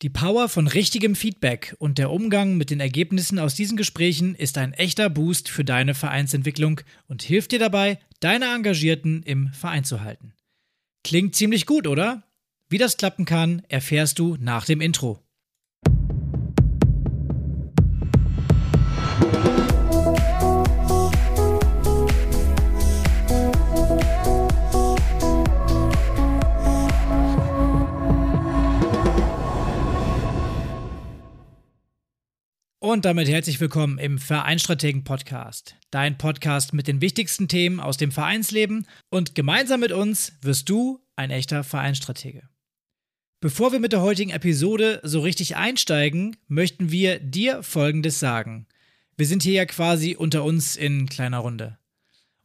Die Power von richtigem Feedback und der Umgang mit den Ergebnissen aus diesen Gesprächen ist ein echter Boost für deine Vereinsentwicklung und hilft dir dabei, deine Engagierten im Verein zu halten. Klingt ziemlich gut, oder? Wie das klappen kann, erfährst du nach dem Intro. Und damit herzlich willkommen im Vereinstrategen Podcast, dein Podcast mit den wichtigsten Themen aus dem Vereinsleben und gemeinsam mit uns wirst du ein echter Vereinstratege. Bevor wir mit der heutigen Episode so richtig einsteigen, möchten wir dir Folgendes sagen. Wir sind hier ja quasi unter uns in kleiner Runde.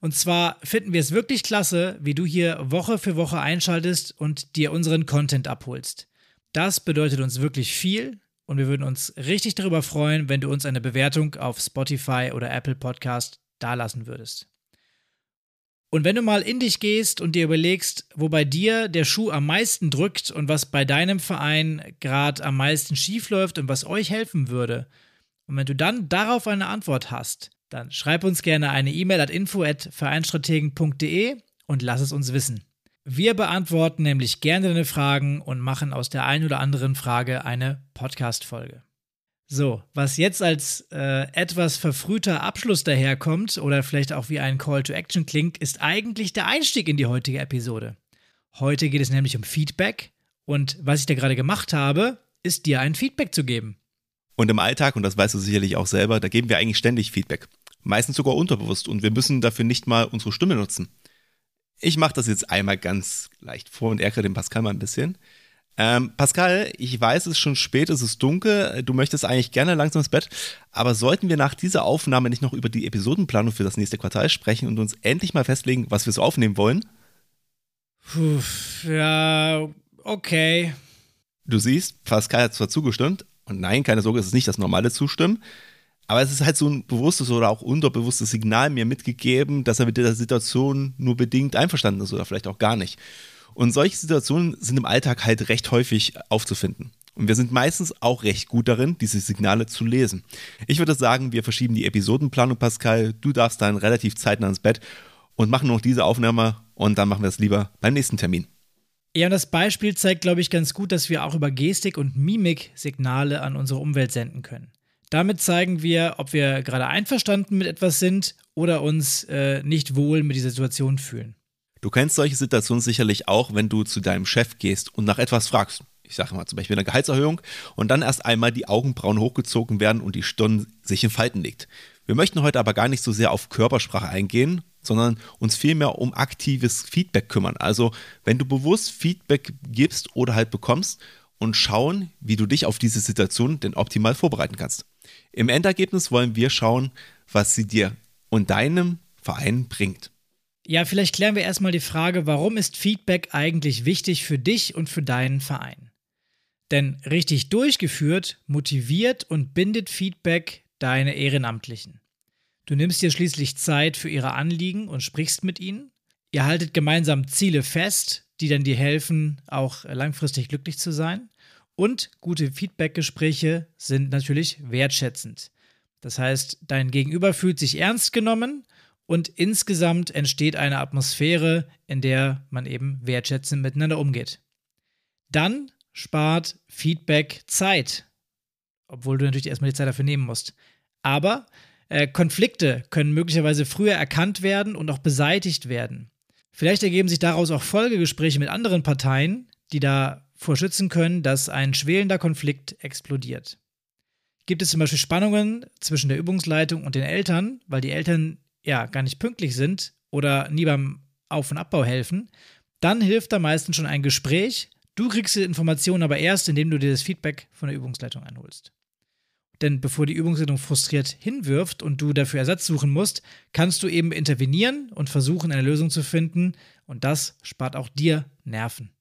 Und zwar finden wir es wirklich klasse, wie du hier Woche für Woche einschaltest und dir unseren Content abholst. Das bedeutet uns wirklich viel und wir würden uns richtig darüber freuen, wenn du uns eine Bewertung auf Spotify oder Apple Podcast dalassen würdest. Und wenn du mal in dich gehst und dir überlegst, wo bei dir der Schuh am meisten drückt und was bei deinem Verein gerade am meisten schief läuft und was euch helfen würde, und wenn du dann darauf eine Antwort hast, dann schreib uns gerne eine E-Mail at info@vereinstrategen.de und lass es uns wissen. Wir beantworten nämlich gerne deine Fragen und machen aus der einen oder anderen Frage eine Podcast-Folge. So, was jetzt als äh, etwas verfrühter Abschluss daherkommt oder vielleicht auch wie ein Call to Action klingt, ist eigentlich der Einstieg in die heutige Episode. Heute geht es nämlich um Feedback und was ich da gerade gemacht habe, ist dir ein Feedback zu geben. Und im Alltag, und das weißt du sicherlich auch selber, da geben wir eigentlich ständig Feedback. Meistens sogar unterbewusst und wir müssen dafür nicht mal unsere Stimme nutzen. Ich mache das jetzt einmal ganz leicht vor und ärgere den Pascal mal ein bisschen. Ähm, Pascal, ich weiß, es ist schon spät, es ist dunkel, du möchtest eigentlich gerne langsam ins Bett, aber sollten wir nach dieser Aufnahme nicht noch über die Episodenplanung für das nächste Quartal sprechen und uns endlich mal festlegen, was wir so aufnehmen wollen? Puh, ja, okay. Du siehst, Pascal hat zwar zugestimmt, und nein, keine Sorge, es ist nicht das normale Zustimmen, aber es ist halt so ein bewusstes oder auch unterbewusstes Signal mir mitgegeben, dass er mit der Situation nur bedingt einverstanden ist oder vielleicht auch gar nicht. Und solche Situationen sind im Alltag halt recht häufig aufzufinden. Und wir sind meistens auch recht gut darin, diese Signale zu lesen. Ich würde sagen, wir verschieben die Episodenplanung, Pascal. Du darfst dann relativ zeitnah ins Bett und machen noch diese Aufnahme und dann machen wir es lieber beim nächsten Termin. Ja, und das Beispiel zeigt, glaube ich, ganz gut, dass wir auch über Gestik und Mimik Signale an unsere Umwelt senden können. Damit zeigen wir, ob wir gerade einverstanden mit etwas sind oder uns äh, nicht wohl mit dieser Situation fühlen. Du kennst solche Situationen sicherlich auch, wenn du zu deinem Chef gehst und nach etwas fragst. Ich sage mal zum Beispiel eine Gehaltserhöhung und dann erst einmal die Augenbrauen hochgezogen werden und die Stirn sich in Falten legt. Wir möchten heute aber gar nicht so sehr auf Körpersprache eingehen, sondern uns vielmehr um aktives Feedback kümmern. Also wenn du bewusst Feedback gibst oder halt bekommst und schauen, wie du dich auf diese Situation denn optimal vorbereiten kannst. Im Endergebnis wollen wir schauen, was sie dir und deinem Verein bringt. Ja, vielleicht klären wir erstmal die Frage, warum ist Feedback eigentlich wichtig für dich und für deinen Verein? Denn richtig durchgeführt motiviert und bindet Feedback deine Ehrenamtlichen. Du nimmst dir schließlich Zeit für ihre Anliegen und sprichst mit ihnen. Ihr haltet gemeinsam Ziele fest, die dann dir helfen, auch langfristig glücklich zu sein. Und gute Feedbackgespräche sind natürlich wertschätzend. Das heißt, dein Gegenüber fühlt sich ernst genommen und insgesamt entsteht eine Atmosphäre, in der man eben wertschätzend miteinander umgeht. Dann spart Feedback Zeit, obwohl du natürlich erstmal die Zeit dafür nehmen musst. Aber äh, Konflikte können möglicherweise früher erkannt werden und auch beseitigt werden. Vielleicht ergeben sich daraus auch Folgegespräche mit anderen Parteien, die da vor schützen können, dass ein schwelender Konflikt explodiert. Gibt es zum Beispiel Spannungen zwischen der Übungsleitung und den Eltern, weil die Eltern ja gar nicht pünktlich sind oder nie beim Auf- und Abbau helfen, dann hilft da meistens schon ein Gespräch. Du kriegst die Informationen aber erst, indem du dir das Feedback von der Übungsleitung einholst. Denn bevor die Übungsleitung frustriert hinwirft und du dafür Ersatz suchen musst, kannst du eben intervenieren und versuchen, eine Lösung zu finden. Und das spart auch dir Nerven.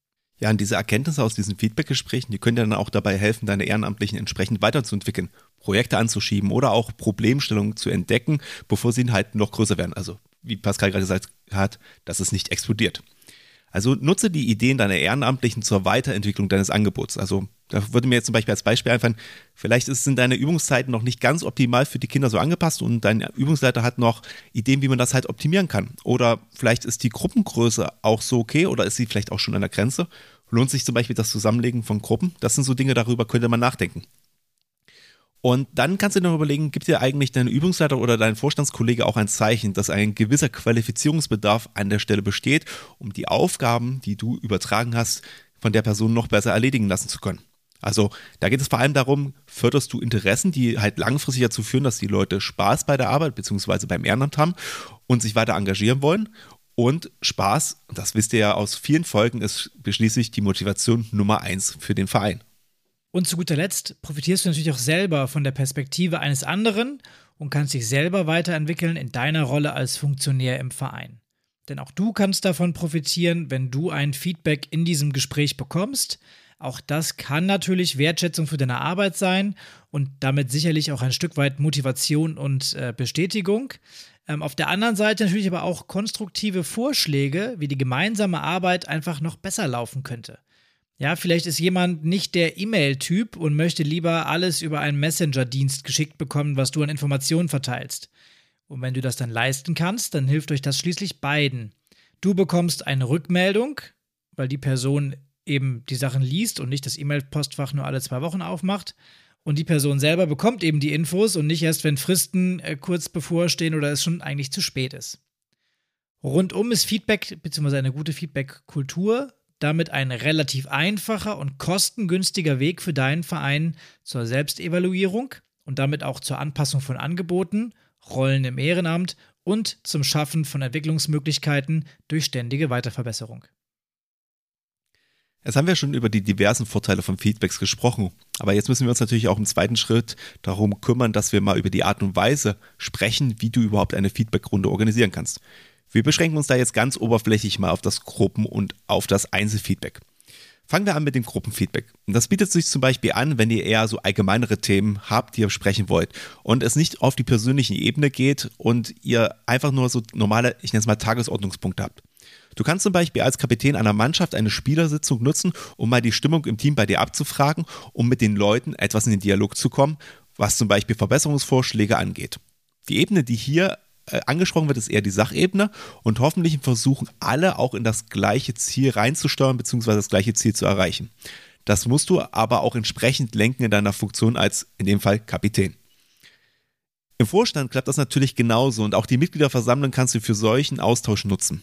Ja, und diese Erkenntnisse aus diesen Feedbackgesprächen, die können dir dann auch dabei helfen, deine Ehrenamtlichen entsprechend weiterzuentwickeln, Projekte anzuschieben oder auch Problemstellungen zu entdecken, bevor sie halt noch größer werden. Also, wie Pascal gerade gesagt hat, dass es nicht explodiert. Also nutze die Ideen deiner Ehrenamtlichen zur Weiterentwicklung deines Angebots. Also da würde mir jetzt zum Beispiel als Beispiel einfallen, vielleicht sind deine Übungszeiten noch nicht ganz optimal für die Kinder so angepasst und dein Übungsleiter hat noch Ideen, wie man das halt optimieren kann. Oder vielleicht ist die Gruppengröße auch so okay oder ist sie vielleicht auch schon an der Grenze. Lohnt sich zum Beispiel das Zusammenlegen von Gruppen? Das sind so Dinge, darüber könnte man nachdenken. Und dann kannst du dir noch überlegen, gibt dir eigentlich dein Übungsleiter oder dein Vorstandskollege auch ein Zeichen, dass ein gewisser Qualifizierungsbedarf an der Stelle besteht, um die Aufgaben, die du übertragen hast, von der Person noch besser erledigen lassen zu können. Also da geht es vor allem darum, förderst du Interessen, die halt langfristig dazu führen, dass die Leute Spaß bei der Arbeit bzw. beim Ehrenamt haben und sich weiter engagieren wollen. Und Spaß, das wisst ihr ja aus vielen Folgen, ist schließlich die Motivation Nummer eins für den Verein. Und zu guter Letzt profitierst du natürlich auch selber von der Perspektive eines anderen und kannst dich selber weiterentwickeln in deiner Rolle als Funktionär im Verein. Denn auch du kannst davon profitieren, wenn du ein Feedback in diesem Gespräch bekommst. Auch das kann natürlich Wertschätzung für deine Arbeit sein und damit sicherlich auch ein Stück weit Motivation und äh, Bestätigung. Ähm, auf der anderen Seite natürlich aber auch konstruktive Vorschläge, wie die gemeinsame Arbeit einfach noch besser laufen könnte. Ja, vielleicht ist jemand nicht der E-Mail-Typ und möchte lieber alles über einen Messenger-Dienst geschickt bekommen, was du an Informationen verteilst. Und wenn du das dann leisten kannst, dann hilft euch das schließlich beiden. Du bekommst eine Rückmeldung, weil die Person eben die Sachen liest und nicht das E-Mail-Postfach nur alle zwei Wochen aufmacht. Und die Person selber bekommt eben die Infos und nicht erst, wenn Fristen äh, kurz bevorstehen oder es schon eigentlich zu spät ist. Rundum ist Feedback bzw. eine gute Feedback-Kultur damit ein relativ einfacher und kostengünstiger Weg für deinen Verein zur Selbstevaluierung und damit auch zur Anpassung von Angeboten, Rollen im Ehrenamt und zum Schaffen von Entwicklungsmöglichkeiten durch ständige Weiterverbesserung. Jetzt haben wir schon über die diversen Vorteile von Feedbacks gesprochen, aber jetzt müssen wir uns natürlich auch im zweiten Schritt darum kümmern, dass wir mal über die Art und Weise sprechen, wie du überhaupt eine Feedbackrunde organisieren kannst. Wir beschränken uns da jetzt ganz oberflächlich mal auf das Gruppen- und auf das Einzelfeedback. Fangen wir an mit dem Gruppenfeedback. Das bietet sich zum Beispiel an, wenn ihr eher so allgemeinere Themen habt, die ihr besprechen wollt und es nicht auf die persönliche Ebene geht und ihr einfach nur so normale, ich nenne es mal Tagesordnungspunkte habt. Du kannst zum Beispiel als Kapitän einer Mannschaft eine Spielersitzung nutzen, um mal die Stimmung im Team bei dir abzufragen, um mit den Leuten etwas in den Dialog zu kommen, was zum Beispiel Verbesserungsvorschläge angeht. Die Ebene, die hier angesprochen wird, ist eher die Sachebene und hoffentlich versuchen alle auch in das gleiche Ziel reinzusteuern bzw. das gleiche Ziel zu erreichen. Das musst du aber auch entsprechend lenken in deiner Funktion als in dem Fall Kapitän. Im Vorstand klappt das natürlich genauso und auch die Mitgliederversammlung kannst du für solchen Austausch nutzen.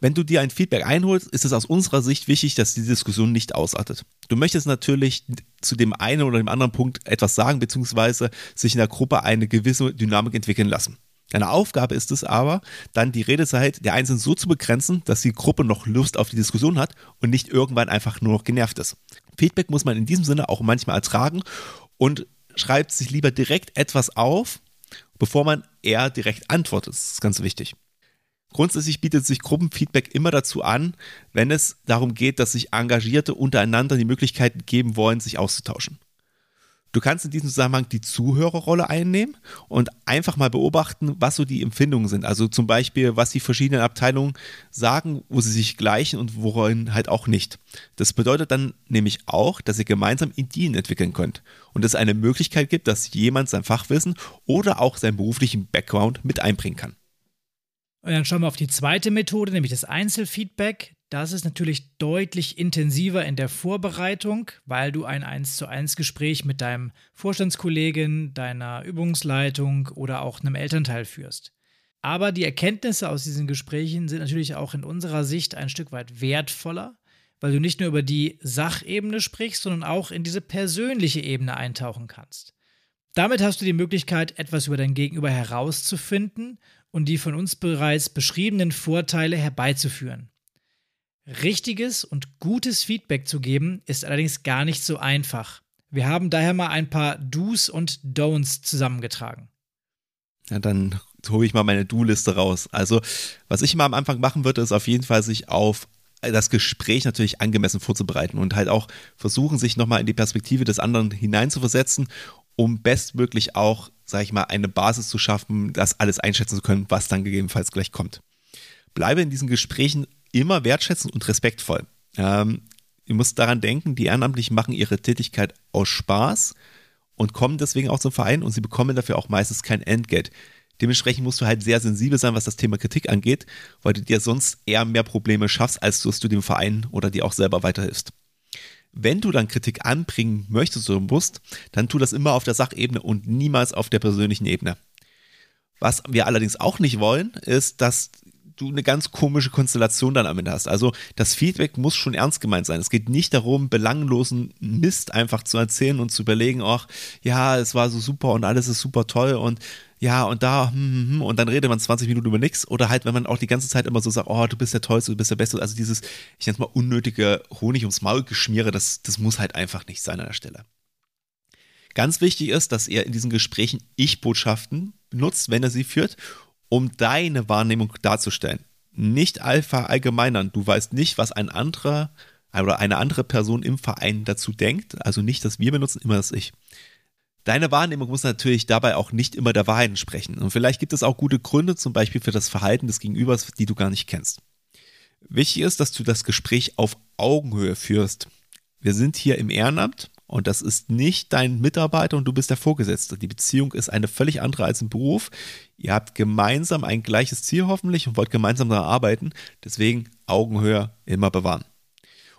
Wenn du dir ein Feedback einholst, ist es aus unserer Sicht wichtig, dass die Diskussion nicht ausartet. Du möchtest natürlich zu dem einen oder dem anderen Punkt etwas sagen, beziehungsweise sich in der Gruppe eine gewisse Dynamik entwickeln lassen. Deine Aufgabe ist es aber, dann die Redezeit der Einzelnen so zu begrenzen, dass die Gruppe noch Lust auf die Diskussion hat und nicht irgendwann einfach nur noch genervt ist. Feedback muss man in diesem Sinne auch manchmal ertragen und schreibt sich lieber direkt etwas auf, bevor man eher direkt antwortet. Das ist ganz wichtig. Grundsätzlich bietet sich Gruppenfeedback immer dazu an, wenn es darum geht, dass sich Engagierte untereinander die Möglichkeit geben wollen, sich auszutauschen. Du kannst in diesem Zusammenhang die Zuhörerrolle einnehmen und einfach mal beobachten, was so die Empfindungen sind. Also zum Beispiel, was die verschiedenen Abteilungen sagen, wo sie sich gleichen und worin halt auch nicht. Das bedeutet dann nämlich auch, dass ihr gemeinsam Ideen entwickeln könnt und es eine Möglichkeit gibt, dass jemand sein Fachwissen oder auch seinen beruflichen Background mit einbringen kann. Und dann schauen wir auf die zweite Methode, nämlich das Einzelfeedback. Das ist natürlich deutlich intensiver in der Vorbereitung, weil du ein 1 zu 1 Gespräch mit deinem Vorstandskollegen, deiner Übungsleitung oder auch einem Elternteil führst. Aber die Erkenntnisse aus diesen Gesprächen sind natürlich auch in unserer Sicht ein Stück weit wertvoller, weil du nicht nur über die Sachebene sprichst, sondern auch in diese persönliche Ebene eintauchen kannst. Damit hast du die Möglichkeit, etwas über dein Gegenüber herauszufinden und die von uns bereits beschriebenen Vorteile herbeizuführen. Richtiges und gutes Feedback zu geben ist allerdings gar nicht so einfach. Wir haben daher mal ein paar Do's und Don'ts zusammengetragen. Ja, dann hole ich mal meine Do-Liste raus. Also, was ich immer am Anfang machen würde, ist auf jeden Fall sich auf das Gespräch natürlich angemessen vorzubereiten und halt auch versuchen, sich nochmal in die Perspektive des anderen hineinzuversetzen, um bestmöglich auch, sag ich mal, eine Basis zu schaffen, das alles einschätzen zu können, was dann gegebenenfalls gleich kommt. Bleibe in diesen Gesprächen immer wertschätzend und respektvoll. Ähm, ihr müsst daran denken, die Ehrenamtlichen machen ihre Tätigkeit aus Spaß und kommen deswegen auch zum Verein und sie bekommen dafür auch meistens kein Entgelt. Dementsprechend musst du halt sehr sensibel sein, was das Thema Kritik angeht, weil du dir sonst eher mehr Probleme schaffst, als dass du dem Verein oder dir auch selber weiterhilfst. Wenn du dann Kritik anbringen möchtest oder musst, dann tu das immer auf der Sachebene und niemals auf der persönlichen Ebene. Was wir allerdings auch nicht wollen, ist, dass du eine ganz komische Konstellation dann am Ende hast. Also das Feedback muss schon ernst gemeint sein. Es geht nicht darum, belanglosen Mist einfach zu erzählen und zu überlegen, ach, ja, es war so super und alles ist super toll und ja, und da, hm, hm, hm, und dann redet man 20 Minuten über nichts. Oder halt, wenn man auch die ganze Zeit immer so sagt, oh, du bist der Tollste, du bist der Beste. Also dieses, ich nenne es mal, unnötige Honig ums Maul geschmiere, das, das muss halt einfach nicht sein an der Stelle. Ganz wichtig ist, dass ihr in diesen Gesprächen Ich-Botschaften benutzt, wenn er sie führt um deine Wahrnehmung darzustellen. Nicht Alpha allgemeinern. Du weißt nicht, was ein anderer oder eine andere Person im Verein dazu denkt. Also nicht, dass wir benutzen, immer das Ich. Deine Wahrnehmung muss natürlich dabei auch nicht immer der Wahrheit entsprechen. Und vielleicht gibt es auch gute Gründe, zum Beispiel für das Verhalten des Gegenübers, die du gar nicht kennst. Wichtig ist, dass du das Gespräch auf Augenhöhe führst. Wir sind hier im Ehrenamt und das ist nicht dein Mitarbeiter und du bist der Vorgesetzte. Die Beziehung ist eine völlig andere als im Beruf. Ihr habt gemeinsam ein gleiches Ziel hoffentlich und wollt gemeinsam daran arbeiten. Deswegen Augenhöhe immer bewahren.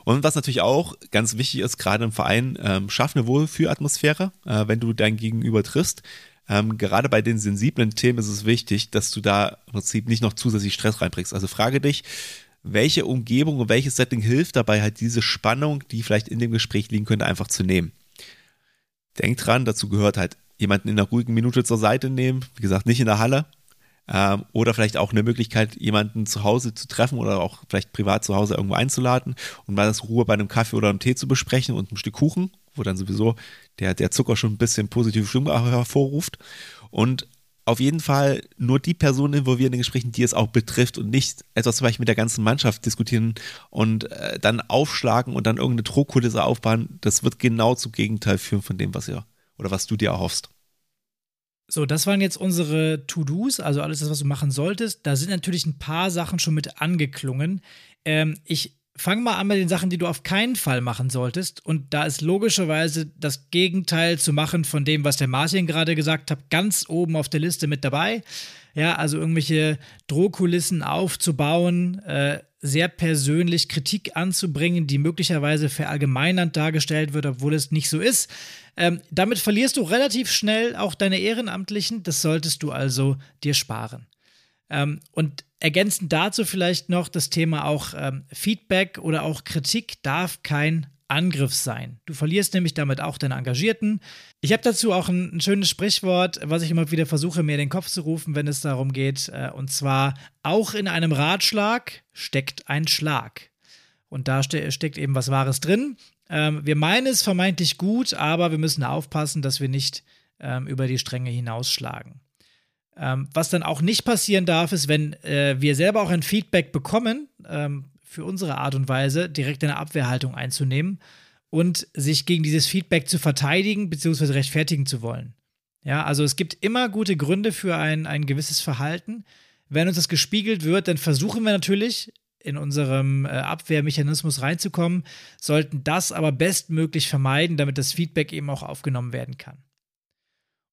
Und was natürlich auch ganz wichtig ist, gerade im Verein, ähm, schaff eine Wohlfühlatmosphäre, äh, wenn du dein Gegenüber triffst. Ähm, gerade bei den sensiblen Themen ist es wichtig, dass du da im Prinzip nicht noch zusätzlich Stress reinbringst. Also frage dich, welche Umgebung und welches Setting hilft dabei, halt diese Spannung, die vielleicht in dem Gespräch liegen könnte, einfach zu nehmen. Denk dran, dazu gehört halt jemanden in einer ruhigen Minute zur Seite nehmen, wie gesagt, nicht in der Halle. Ähm, oder vielleicht auch eine Möglichkeit, jemanden zu Hause zu treffen oder auch vielleicht privat zu Hause irgendwo einzuladen und mal das Ruhe bei einem Kaffee oder einem Tee zu besprechen und ein Stück Kuchen, wo dann sowieso der, der Zucker schon ein bisschen positive Stimmung hervorruft. Und auf jeden Fall nur die Personen involvieren in den Gesprächen, die es auch betrifft und nicht etwas zum Beispiel mit der ganzen Mannschaft diskutieren und äh, dann aufschlagen und dann irgendeine Drohkulisse aufbauen. Das wird genau zum Gegenteil führen von dem, was ihr oder was du dir erhoffst. So, das waren jetzt unsere To-Dos, also alles das, was du machen solltest. Da sind natürlich ein paar Sachen schon mit angeklungen. Ähm, ich fang mal an mit den Sachen, die du auf keinen Fall machen solltest. Und da ist logischerweise das Gegenteil zu machen von dem, was der Martin gerade gesagt hat, ganz oben auf der Liste mit dabei. Ja, also irgendwelche Drohkulissen aufzubauen, äh, sehr persönlich Kritik anzubringen, die möglicherweise verallgemeinernd dargestellt wird, obwohl es nicht so ist. Ähm, damit verlierst du relativ schnell auch deine Ehrenamtlichen. Das solltest du also dir sparen. Ähm, und ergänzend dazu vielleicht noch das Thema auch ähm, Feedback oder auch Kritik darf kein Angriff sein. Du verlierst nämlich damit auch deine Engagierten. Ich habe dazu auch ein, ein, schönes Sprichwort, was ich immer wieder versuche, mir in den Kopf zu rufen, wenn es darum geht. Äh, und zwar, auch in einem Ratschlag steckt ein Schlag. Und da ste steckt eben was Wahres drin. Ähm, wir meinen es vermeintlich gut, aber wir müssen aufpassen, dass wir nicht ähm, über die Stränge hinausschlagen. Ähm, was dann auch nicht passieren darf, ist, wenn äh, wir selber auch ein Feedback bekommen, ähm, für unsere Art und Weise, direkt eine Abwehrhaltung einzunehmen und sich gegen dieses Feedback zu verteidigen bzw. rechtfertigen zu wollen. Ja, also es gibt immer gute Gründe für ein, ein gewisses Verhalten. Wenn uns das gespiegelt wird, dann versuchen wir natürlich in unserem äh, Abwehrmechanismus reinzukommen, sollten das aber bestmöglich vermeiden, damit das Feedback eben auch aufgenommen werden kann.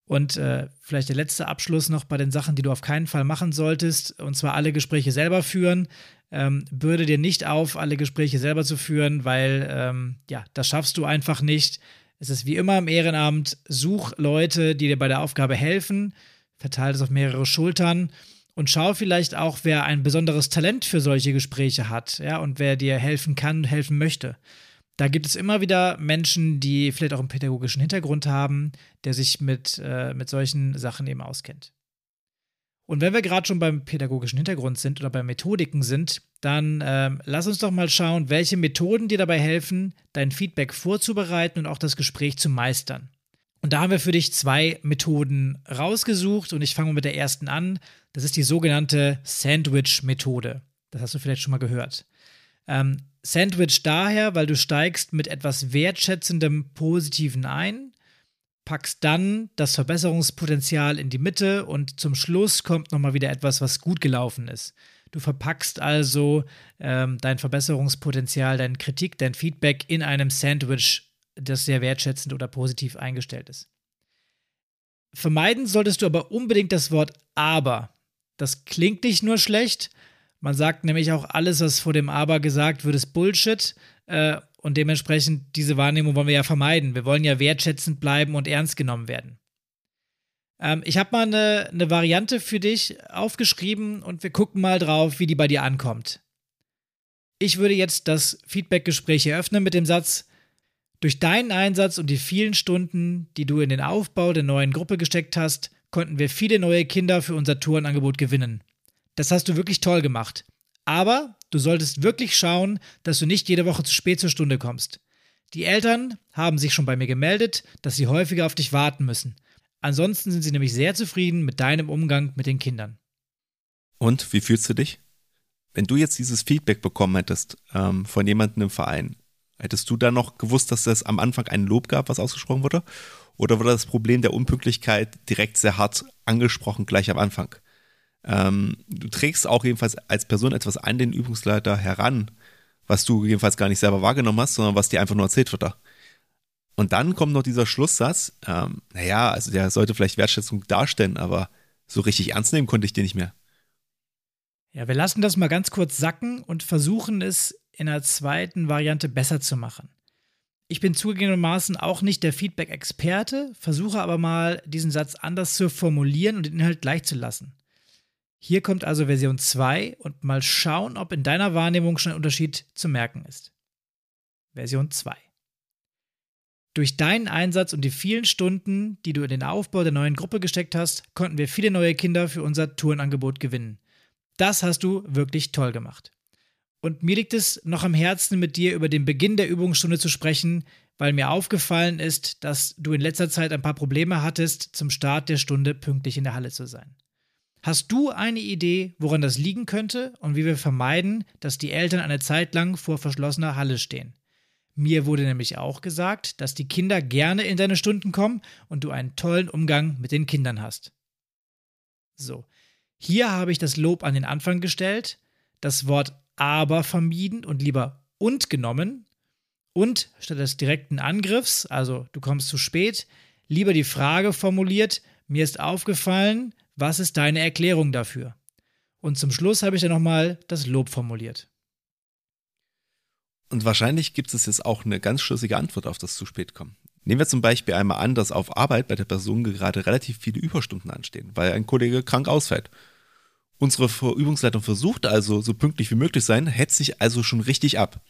Und äh, vielleicht der letzte Abschluss noch bei den Sachen, die du auf keinen Fall machen solltest, und zwar alle Gespräche selber führen. Ähm, bürde dir nicht auf, alle Gespräche selber zu führen, weil ähm, ja, das schaffst du einfach nicht. Es ist wie immer im Ehrenamt, such Leute, die dir bei der Aufgabe helfen, verteile es auf mehrere Schultern und schau vielleicht auch, wer ein besonderes Talent für solche Gespräche hat, ja, und wer dir helfen kann, helfen möchte. Da gibt es immer wieder Menschen, die vielleicht auch einen pädagogischen Hintergrund haben, der sich mit, äh, mit solchen Sachen eben auskennt. Und wenn wir gerade schon beim pädagogischen Hintergrund sind oder bei Methodiken sind, dann äh, lass uns doch mal schauen, welche Methoden dir dabei helfen, dein Feedback vorzubereiten und auch das Gespräch zu meistern. Und da haben wir für dich zwei Methoden rausgesucht und ich fange mit der ersten an. Das ist die sogenannte Sandwich-Methode. Das hast du vielleicht schon mal gehört. Ähm, Sandwich daher, weil du steigst mit etwas wertschätzendem Positiven ein, packst dann das Verbesserungspotenzial in die Mitte und zum Schluss kommt nochmal wieder etwas, was gut gelaufen ist. Du verpackst also ähm, dein Verbesserungspotenzial, deine Kritik, dein Feedback in einem Sandwich, das sehr wertschätzend oder positiv eingestellt ist. Vermeiden solltest du aber unbedingt das Wort aber. Das klingt nicht nur schlecht, man sagt nämlich auch, alles, was vor dem aber gesagt wird, ist Bullshit. Äh, und dementsprechend diese Wahrnehmung wollen wir ja vermeiden. Wir wollen ja wertschätzend bleiben und ernst genommen werden. Ähm, ich habe mal eine, eine Variante für dich aufgeschrieben und wir gucken mal drauf, wie die bei dir ankommt. Ich würde jetzt das Feedback-Gespräch eröffnen mit dem Satz, durch deinen Einsatz und die vielen Stunden, die du in den Aufbau der neuen Gruppe gesteckt hast, konnten wir viele neue Kinder für unser Tourenangebot gewinnen. Das hast du wirklich toll gemacht. Aber du solltest wirklich schauen, dass du nicht jede Woche zu spät zur Stunde kommst. Die Eltern haben sich schon bei mir gemeldet, dass sie häufiger auf dich warten müssen. Ansonsten sind sie nämlich sehr zufrieden mit deinem Umgang mit den Kindern. Und wie fühlst du dich? Wenn du jetzt dieses Feedback bekommen hättest ähm, von jemandem im Verein, hättest du dann noch gewusst, dass es am Anfang ein Lob gab, was ausgesprochen wurde? Oder wurde das Problem der Unpünktlichkeit direkt sehr hart angesprochen, gleich am Anfang? Ähm, du trägst auch jedenfalls als Person etwas an den Übungsleiter heran, was du jedenfalls gar nicht selber wahrgenommen hast, sondern was dir einfach nur erzählt wird da. Und dann kommt noch dieser Schlusssatz, ähm, naja, also der sollte vielleicht Wertschätzung darstellen, aber so richtig ernst nehmen konnte ich den nicht mehr. Ja, wir lassen das mal ganz kurz sacken und versuchen es in einer zweiten Variante besser zu machen. Ich bin zugegebenermaßen auch nicht der Feedback-Experte, versuche aber mal, diesen Satz anders zu formulieren und den Inhalt gleich zu lassen. Hier kommt also Version 2 und mal schauen, ob in deiner Wahrnehmung schon ein Unterschied zu merken ist. Version 2. Durch deinen Einsatz und die vielen Stunden, die du in den Aufbau der neuen Gruppe gesteckt hast, konnten wir viele neue Kinder für unser Tourenangebot gewinnen. Das hast du wirklich toll gemacht. Und mir liegt es noch am Herzen, mit dir über den Beginn der Übungsstunde zu sprechen, weil mir aufgefallen ist, dass du in letzter Zeit ein paar Probleme hattest, zum Start der Stunde pünktlich in der Halle zu sein. Hast du eine Idee, woran das liegen könnte und wie wir vermeiden, dass die Eltern eine Zeit lang vor verschlossener Halle stehen? Mir wurde nämlich auch gesagt, dass die Kinder gerne in deine Stunden kommen und du einen tollen Umgang mit den Kindern hast. So, hier habe ich das Lob an den Anfang gestellt, das Wort aber vermieden und lieber und genommen und statt des direkten Angriffs, also du kommst zu spät, lieber die Frage formuliert, mir ist aufgefallen, was ist deine Erklärung dafür? Und zum Schluss habe ich dann nochmal das Lob formuliert. Und wahrscheinlich gibt es jetzt auch eine ganz schlüssige Antwort auf das zu spät kommen. Nehmen wir zum Beispiel einmal an, dass auf Arbeit bei der Person gerade relativ viele Überstunden anstehen, weil ein Kollege krank ausfällt. Unsere Übungsleitung versucht also, so pünktlich wie möglich sein, hetzt sich also schon richtig ab.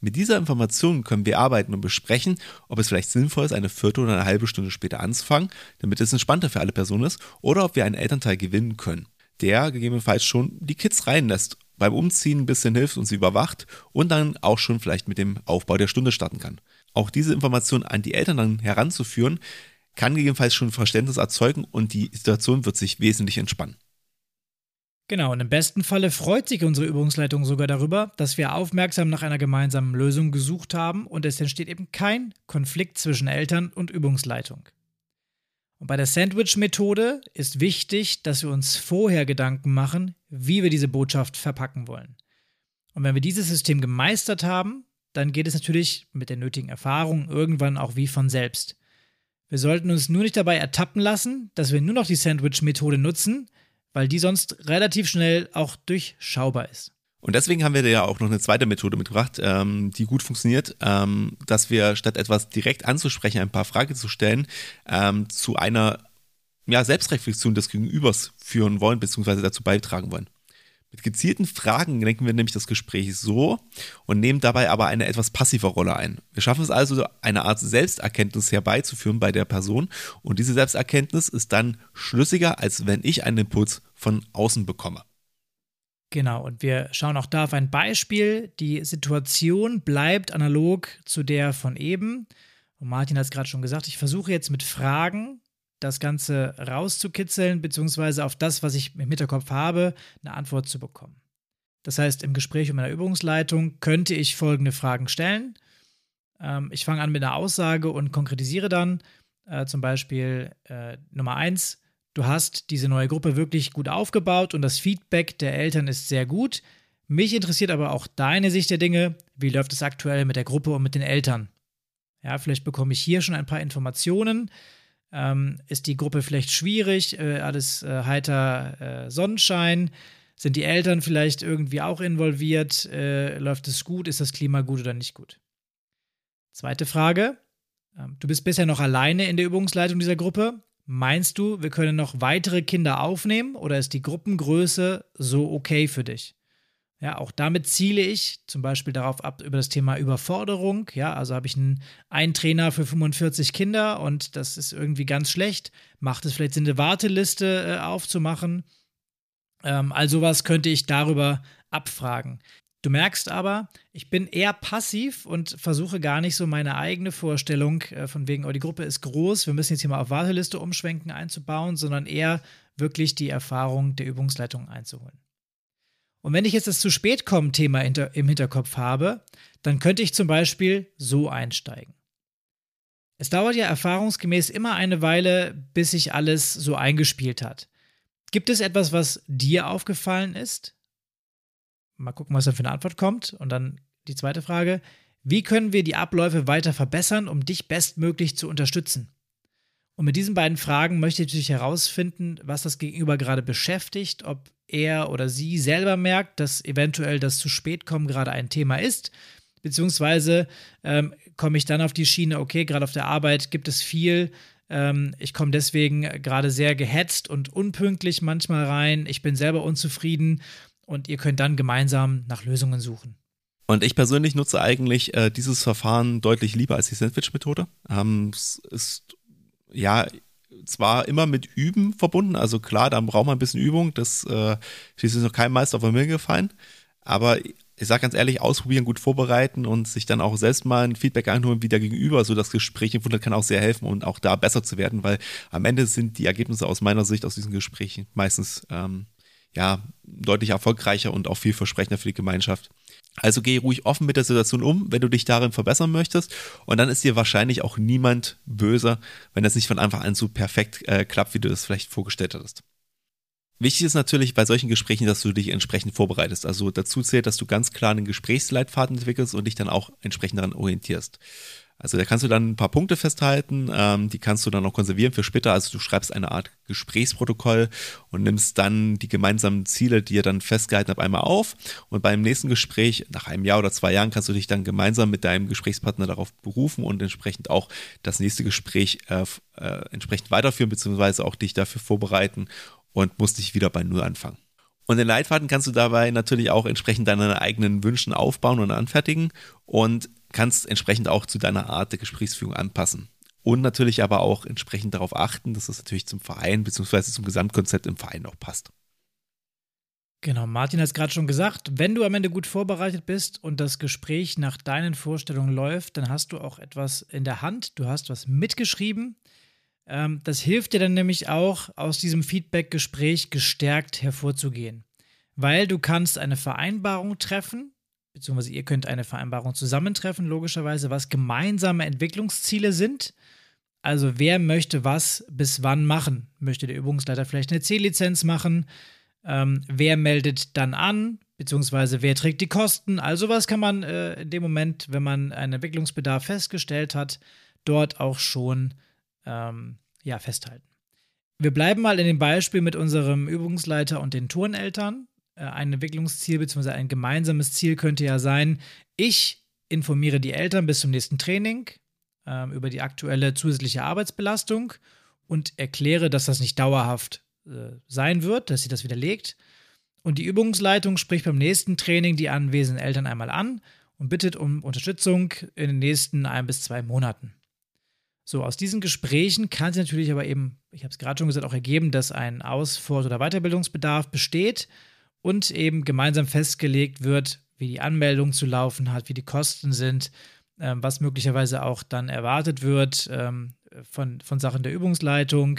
Mit dieser Information können wir arbeiten und besprechen, ob es vielleicht sinnvoll ist, eine Viertel oder eine halbe Stunde später anzufangen, damit es entspannter für alle Personen ist, oder ob wir einen Elternteil gewinnen können, der gegebenenfalls schon die Kids reinlässt, beim Umziehen ein bisschen hilft und sie überwacht und dann auch schon vielleicht mit dem Aufbau der Stunde starten kann. Auch diese Information an die Eltern dann heranzuführen, kann gegebenenfalls schon Verständnis erzeugen und die Situation wird sich wesentlich entspannen. Genau, und im besten Falle freut sich unsere Übungsleitung sogar darüber, dass wir aufmerksam nach einer gemeinsamen Lösung gesucht haben und es entsteht eben kein Konflikt zwischen Eltern und Übungsleitung. Und bei der Sandwich-Methode ist wichtig, dass wir uns vorher Gedanken machen, wie wir diese Botschaft verpacken wollen. Und wenn wir dieses System gemeistert haben, dann geht es natürlich mit der nötigen Erfahrung irgendwann auch wie von selbst. Wir sollten uns nur nicht dabei ertappen lassen, dass wir nur noch die Sandwich-Methode nutzen, weil die sonst relativ schnell auch durchschaubar ist. Und deswegen haben wir ja auch noch eine zweite Methode mitgebracht, ähm, die gut funktioniert, ähm, dass wir statt etwas direkt anzusprechen, ein paar Fragen zu stellen, ähm, zu einer ja, Selbstreflexion des Gegenübers führen wollen, beziehungsweise dazu beitragen wollen. Mit gezielten Fragen lenken wir nämlich das Gespräch so und nehmen dabei aber eine etwas passive Rolle ein. Wir schaffen es also, eine Art Selbsterkenntnis herbeizuführen bei der Person und diese Selbsterkenntnis ist dann schlüssiger, als wenn ich einen Impuls von außen bekomme. Genau, und wir schauen auch da auf ein Beispiel. Die Situation bleibt analog zu der von eben. Und Martin hat es gerade schon gesagt, ich versuche jetzt mit Fragen das Ganze rauszukitzeln, beziehungsweise auf das, was ich im Hinterkopf habe, eine Antwort zu bekommen. Das heißt, im Gespräch mit meiner Übungsleitung könnte ich folgende Fragen stellen. Ähm, ich fange an mit einer Aussage und konkretisiere dann äh, zum Beispiel äh, Nummer eins: du hast diese neue Gruppe wirklich gut aufgebaut und das Feedback der Eltern ist sehr gut. Mich interessiert aber auch deine Sicht der Dinge. Wie läuft es aktuell mit der Gruppe und mit den Eltern? Ja, vielleicht bekomme ich hier schon ein paar Informationen. Ähm, ist die Gruppe vielleicht schwierig? Äh, alles äh, heiter äh, Sonnenschein? Sind die Eltern vielleicht irgendwie auch involviert? Äh, läuft es gut? Ist das Klima gut oder nicht gut? Zweite Frage. Ähm, du bist bisher noch alleine in der Übungsleitung dieser Gruppe. Meinst du, wir können noch weitere Kinder aufnehmen oder ist die Gruppengröße so okay für dich? Ja, auch damit ziele ich zum Beispiel darauf ab, über das Thema Überforderung. Ja, also habe ich einen, einen Trainer für 45 Kinder und das ist irgendwie ganz schlecht. Macht es vielleicht Sinn, eine Warteliste äh, aufzumachen? Ähm, also was könnte ich darüber abfragen. Du merkst aber, ich bin eher passiv und versuche gar nicht so meine eigene Vorstellung äh, von wegen, oh, die Gruppe ist groß, wir müssen jetzt hier mal auf Warteliste umschwenken, einzubauen, sondern eher wirklich die Erfahrung der Übungsleitung einzuholen. Und wenn ich jetzt das zu spät kommen Thema im Hinterkopf habe, dann könnte ich zum Beispiel so einsteigen. Es dauert ja erfahrungsgemäß immer eine Weile, bis sich alles so eingespielt hat. Gibt es etwas, was dir aufgefallen ist? Mal gucken, was da für eine Antwort kommt. Und dann die zweite Frage. Wie können wir die Abläufe weiter verbessern, um dich bestmöglich zu unterstützen? Und mit diesen beiden Fragen möchte ich natürlich herausfinden, was das Gegenüber gerade beschäftigt, ob er oder sie selber merkt, dass eventuell das zu spät kommen gerade ein Thema ist, beziehungsweise ähm, komme ich dann auf die Schiene, okay, gerade auf der Arbeit gibt es viel, ähm, ich komme deswegen gerade sehr gehetzt und unpünktlich manchmal rein, ich bin selber unzufrieden und ihr könnt dann gemeinsam nach Lösungen suchen. Und ich persönlich nutze eigentlich äh, dieses Verfahren deutlich lieber als die Sandwich-Methode. Ähm, es ist ja zwar immer mit Üben verbunden, also klar, da braucht man ein bisschen Übung, das äh, ist noch kein Meister von mir gefallen, aber ich sage ganz ehrlich, ausprobieren, gut vorbereiten und sich dann auch selbst mal ein Feedback einholen, wie der Gegenüber so das Gespräch empfunden kann auch sehr helfen und auch da besser zu werden, weil am Ende sind die Ergebnisse aus meiner Sicht aus diesen Gesprächen meistens ähm, ja deutlich erfolgreicher und auch vielversprechender für die Gemeinschaft. Also geh ruhig offen mit der Situation um, wenn du dich darin verbessern möchtest. Und dann ist dir wahrscheinlich auch niemand böse, wenn das nicht von Anfang an so perfekt äh, klappt, wie du das vielleicht vorgestellt hattest. Wichtig ist natürlich bei solchen Gesprächen, dass du dich entsprechend vorbereitest. Also dazu zählt, dass du ganz klar einen Gesprächsleitfaden entwickelst und dich dann auch entsprechend daran orientierst. Also da kannst du dann ein paar Punkte festhalten, ähm, die kannst du dann auch konservieren für später. Also du schreibst eine Art Gesprächsprotokoll und nimmst dann die gemeinsamen Ziele, die ihr dann festgehalten habt, einmal auf. Und beim nächsten Gespräch, nach einem Jahr oder zwei Jahren, kannst du dich dann gemeinsam mit deinem Gesprächspartner darauf berufen und entsprechend auch das nächste Gespräch äh, äh, entsprechend weiterführen, beziehungsweise auch dich dafür vorbereiten und musst dich wieder bei Null anfangen. Und den Leitfaden kannst du dabei natürlich auch entsprechend deine eigenen Wünschen aufbauen und anfertigen und kannst entsprechend auch zu deiner Art der Gesprächsführung anpassen. Und natürlich aber auch entsprechend darauf achten, dass es natürlich zum Verein bzw. zum Gesamtkonzept im Verein auch passt. Genau, Martin hat es gerade schon gesagt, wenn du am Ende gut vorbereitet bist und das Gespräch nach deinen Vorstellungen läuft, dann hast du auch etwas in der Hand, du hast was mitgeschrieben. Ähm, das hilft dir dann nämlich auch, aus diesem Feedback-Gespräch gestärkt hervorzugehen. Weil du kannst eine Vereinbarung treffen, beziehungsweise ihr könnt eine Vereinbarung zusammentreffen, logischerweise, was gemeinsame Entwicklungsziele sind. Also wer möchte was bis wann machen? Möchte der Übungsleiter vielleicht eine C-Lizenz machen? Ähm, wer meldet dann an? Beziehungsweise wer trägt die Kosten? Also was kann man äh, in dem Moment, wenn man einen Entwicklungsbedarf festgestellt hat, dort auch schon ähm, ja, festhalten. Wir bleiben mal in dem Beispiel mit unserem Übungsleiter und den Turneltern. Äh, ein Entwicklungsziel bzw. ein gemeinsames Ziel könnte ja sein, ich informiere die Eltern bis zum nächsten Training äh, über die aktuelle zusätzliche Arbeitsbelastung und erkläre, dass das nicht dauerhaft äh, sein wird, dass sie das widerlegt. Und die Übungsleitung spricht beim nächsten Training die anwesenden Eltern einmal an und bittet um Unterstützung in den nächsten ein bis zwei Monaten. So, aus diesen Gesprächen kann sich natürlich aber eben, ich habe es gerade schon gesagt, auch ergeben, dass ein Aus-, Fort- oder Weiterbildungsbedarf besteht und eben gemeinsam festgelegt wird, wie die Anmeldung zu laufen hat, wie die Kosten sind, ähm, was möglicherweise auch dann erwartet wird ähm, von, von Sachen der Übungsleitung.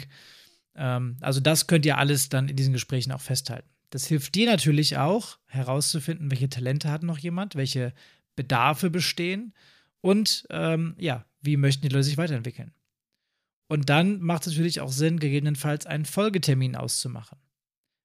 Ähm, also das könnt ihr alles dann in diesen Gesprächen auch festhalten. Das hilft dir natürlich auch herauszufinden, welche Talente hat noch jemand, welche Bedarfe bestehen und ähm, ja, wie möchten die Leute sich weiterentwickeln. Und dann macht es natürlich auch Sinn, gegebenenfalls einen Folgetermin auszumachen.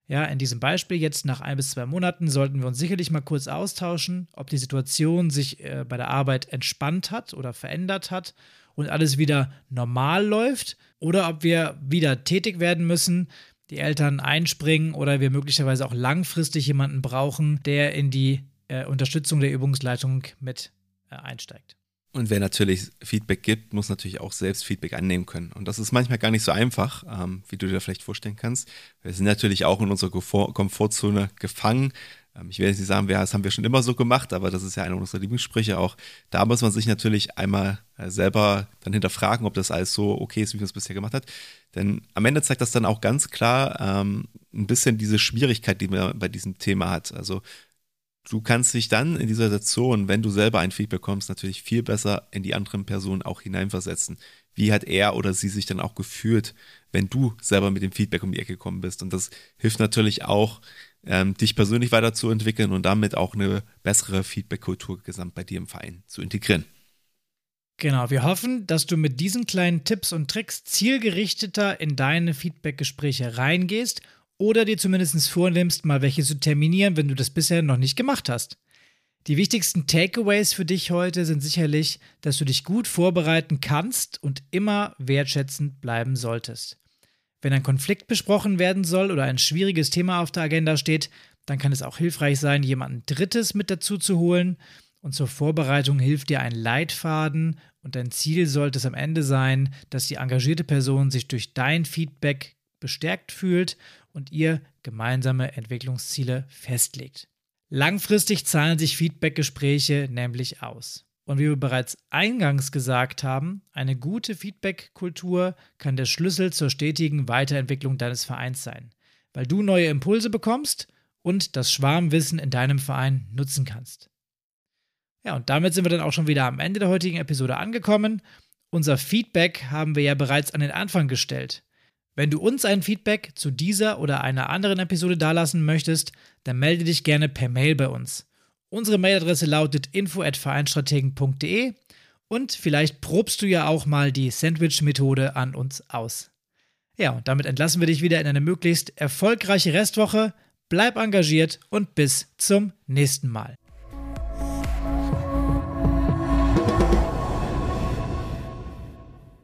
Ja, in diesem Beispiel jetzt nach ein bis zwei Monaten sollten wir uns sicherlich mal kurz austauschen, ob die Situation sich äh, bei der Arbeit entspannt hat oder verändert hat und alles wieder normal läuft oder ob wir wieder tätig werden müssen, die Eltern einspringen oder wir möglicherweise auch langfristig jemanden brauchen, der in die äh, Unterstützung der Übungsleitung mit äh, einsteigt. Und wer natürlich Feedback gibt, muss natürlich auch selbst Feedback annehmen können. Und das ist manchmal gar nicht so einfach, ähm, wie du dir vielleicht vorstellen kannst. Wir sind natürlich auch in unserer Komfortzone gefangen. Ähm, ich will jetzt nicht sagen, das haben wir schon immer so gemacht, aber das ist ja einer unserer Lieblingssprüche auch. Da muss man sich natürlich einmal äh, selber dann hinterfragen, ob das alles so okay ist, wie man es bisher gemacht hat. Denn am Ende zeigt das dann auch ganz klar ähm, ein bisschen diese Schwierigkeit, die man bei diesem Thema hat. Also du kannst dich dann in dieser Situation, wenn du selber ein Feedback bekommst, natürlich viel besser in die anderen Personen auch hineinversetzen. Wie hat er oder sie sich dann auch gefühlt, wenn du selber mit dem Feedback um die Ecke gekommen bist? Und das hilft natürlich auch, ähm, dich persönlich weiterzuentwickeln und damit auch eine bessere Feedback-Kultur gesamt bei dir im Verein zu integrieren. Genau, wir hoffen, dass du mit diesen kleinen Tipps und Tricks zielgerichteter in deine Feedback-Gespräche reingehst oder dir zumindest vornimmst, mal welche zu terminieren, wenn du das bisher noch nicht gemacht hast. Die wichtigsten Takeaways für dich heute sind sicherlich, dass du dich gut vorbereiten kannst und immer wertschätzend bleiben solltest. Wenn ein Konflikt besprochen werden soll oder ein schwieriges Thema auf der Agenda steht, dann kann es auch hilfreich sein, jemanden Drittes mit dazu zu holen. Und zur Vorbereitung hilft dir ein Leitfaden und dein Ziel sollte es am Ende sein, dass die engagierte Person sich durch dein Feedback bestärkt fühlt und ihr gemeinsame Entwicklungsziele festlegt. Langfristig zahlen sich Feedback-Gespräche nämlich aus. Und wie wir bereits eingangs gesagt haben, eine gute Feedback-Kultur kann der Schlüssel zur stetigen Weiterentwicklung deines Vereins sein, weil du neue Impulse bekommst und das Schwarmwissen in deinem Verein nutzen kannst. Ja, und damit sind wir dann auch schon wieder am Ende der heutigen Episode angekommen. Unser Feedback haben wir ja bereits an den Anfang gestellt. Wenn du uns ein Feedback zu dieser oder einer anderen Episode dalassen möchtest, dann melde dich gerne per Mail bei uns. Unsere Mailadresse lautet info@vereinstrategen.de und vielleicht probst du ja auch mal die Sandwich-Methode an uns aus. Ja, und damit entlassen wir dich wieder in eine möglichst erfolgreiche Restwoche. Bleib engagiert und bis zum nächsten Mal.